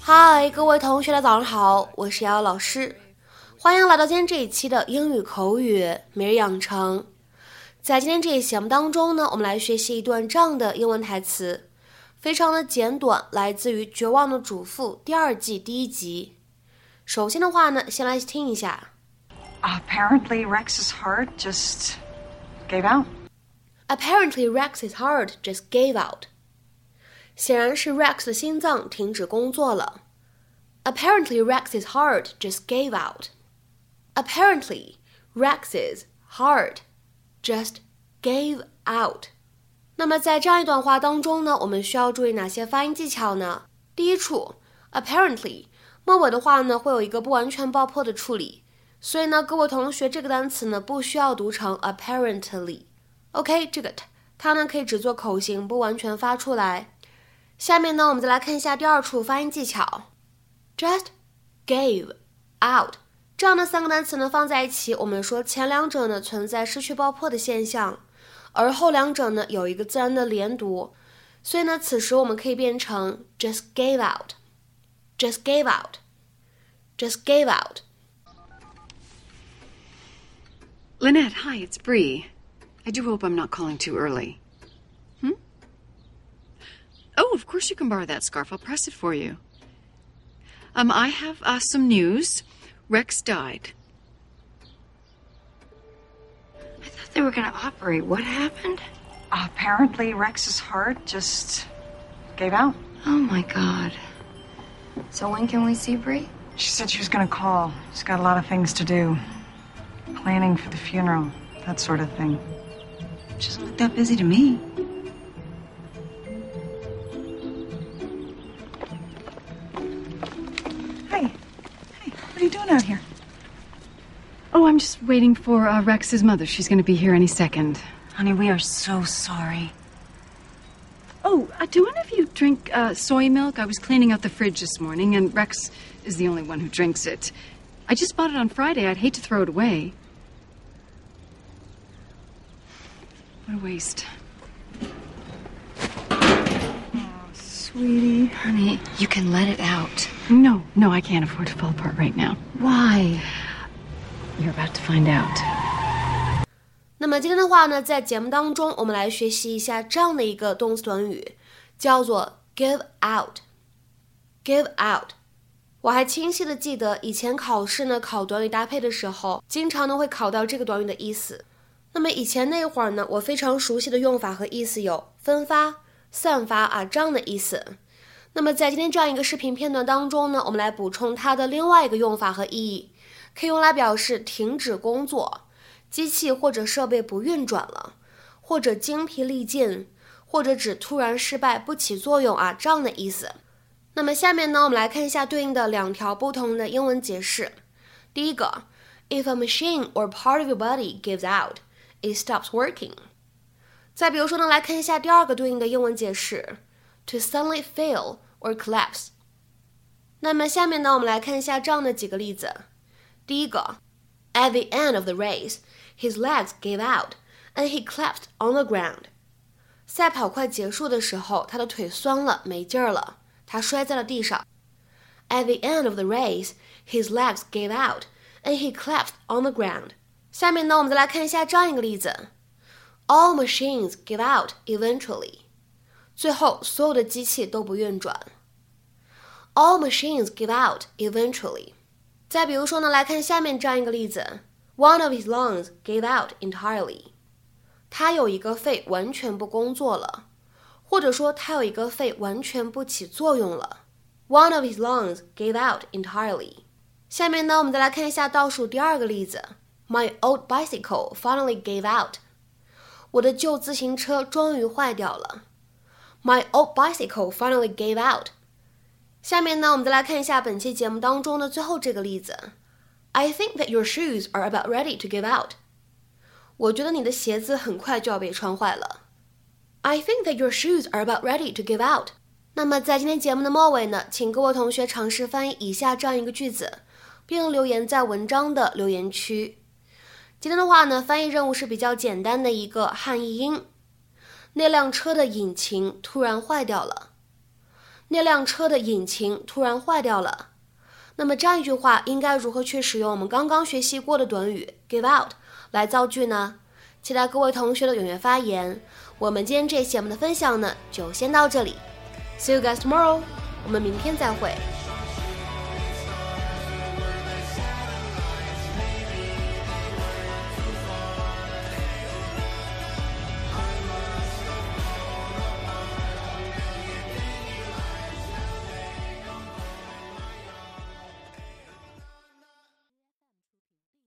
嗨，各位同学的早上好，我是瑶瑶老师，欢迎来到今天这一期的英语口语每日养成。在今天这一节目当中呢，我们来学习一段这样的英文台词，非常的简短，来自于《绝望的主妇》第二季第一集。首先的话呢，先来听一下。Apparently, Rex's heart just gave out. Apparently, Rex's heart just gave out. 显然是 Rex 的心脏停止工作了。Apparently, Rex's heart just gave out. Apparently, Rex's heart just gave out. 那么在这样一段话当中呢，我们需要注意哪些发音技巧呢？第一处，apparently 末尾的话呢，会有一个不完全爆破的处理，所以呢，各位同学这个单词呢，不需要读成 apparently。OK，这个它呢可以只做口型，不完全发出来。 下面呢，我们再来看一下第二处发音技巧，just gave out 这样的三个单词呢放在一起，我们说前两者呢存在失去爆破的现象，而后两者呢有一个自然的连读，所以呢此时我们可以变成 just gave out，just gave out，just gave out。Lynette, hi, it's Bree. I do hope I'm not calling too early. Of course you can borrow that scarf. I'll press it for you. Um, I have uh, some news. Rex died. I thought they were going to operate. What happened? Apparently, Rex's heart just gave out. Oh my god. So when can we see Brie? She said she was going to call. She's got a lot of things to do. Planning for the funeral, that sort of thing. She doesn't look that busy to me. Hey, hey, what are you doing out here? Oh, I'm just waiting for uh, Rex's mother. She's going to be here any second. Honey, we are so sorry. Oh, uh, do any of you drink uh, soy milk? I was cleaning out the fridge this morning, and Rex is the only one who drinks it. I just bought it on Friday. I'd hate to throw it away. What a waste. Sweetie. Honey, you can let it out. No, no, I can't afford to fall apart right now. Why? You're about to find out. 那么今天的话呢，在节目当中，我们来学习一下这样的一个动词短语，叫做 give out。give out。我还清晰的记得，以前考试呢考短语搭配的时候，经常呢会考到这个短语的意思。那么以前那会儿呢，我非常熟悉的用法和意思有分发。散发啊，这样的意思。那么在今天这样一个视频片段当中呢，我们来补充它的另外一个用法和意义，可以用来表示停止工作，机器或者设备不运转了，或者精疲力尽，或者指突然失败不起作用啊，这样的意思。那么下面呢，我们来看一下对应的两条不同的英文解释。第一个，If a machine or part of your body gives out, it stops working. 再比如说呢，来看一下第二个对应的英文解释：to suddenly fail or collapse。那么下面呢，我们来看一下这样的几个例子。第一个，At the end of the race, his legs gave out and he collapsed on the ground。赛跑快结束的时候，他的腿酸了，没劲儿了，他摔在了地上。At the end of the race, his legs gave out and he collapsed on the ground。下面呢，我们再来看一下这样一个例子。All machines give out eventually. 最后，所有的机器都不运转。All machines give out eventually. 再比如说呢，来看下面这样一个例子：One of his lungs gave out entirely. 他有一个肺完全不工作了，或者说他有一个肺完全不起作用了。One of his lungs gave out entirely. 下面呢，我们再来看一下倒数第二个例子：My old bicycle finally gave out. 我的旧自行车终于坏掉了。My old bicycle finally gave out。下面呢，我们再来看一下本期节目当中的最后这个例子。I think that your shoes are about ready to give out。我觉得你的鞋子很快就要被穿坏了。I think that your shoes are about ready to give out。那么在今天节目的末尾呢，请各位同学尝试翻译以下这样一个句子，并留言在文章的留言区。今天的话呢，翻译任务是比较简单的一个汉译英。那辆车的引擎突然坏掉了。那辆车的引擎突然坏掉了。那么这样一句话应该如何去使用我们刚刚学习过的短语 give out 来造句呢？期待各位同学的踊跃发言。我们今天这期节目的分享呢，就先到这里。See you guys tomorrow。我们明天再会。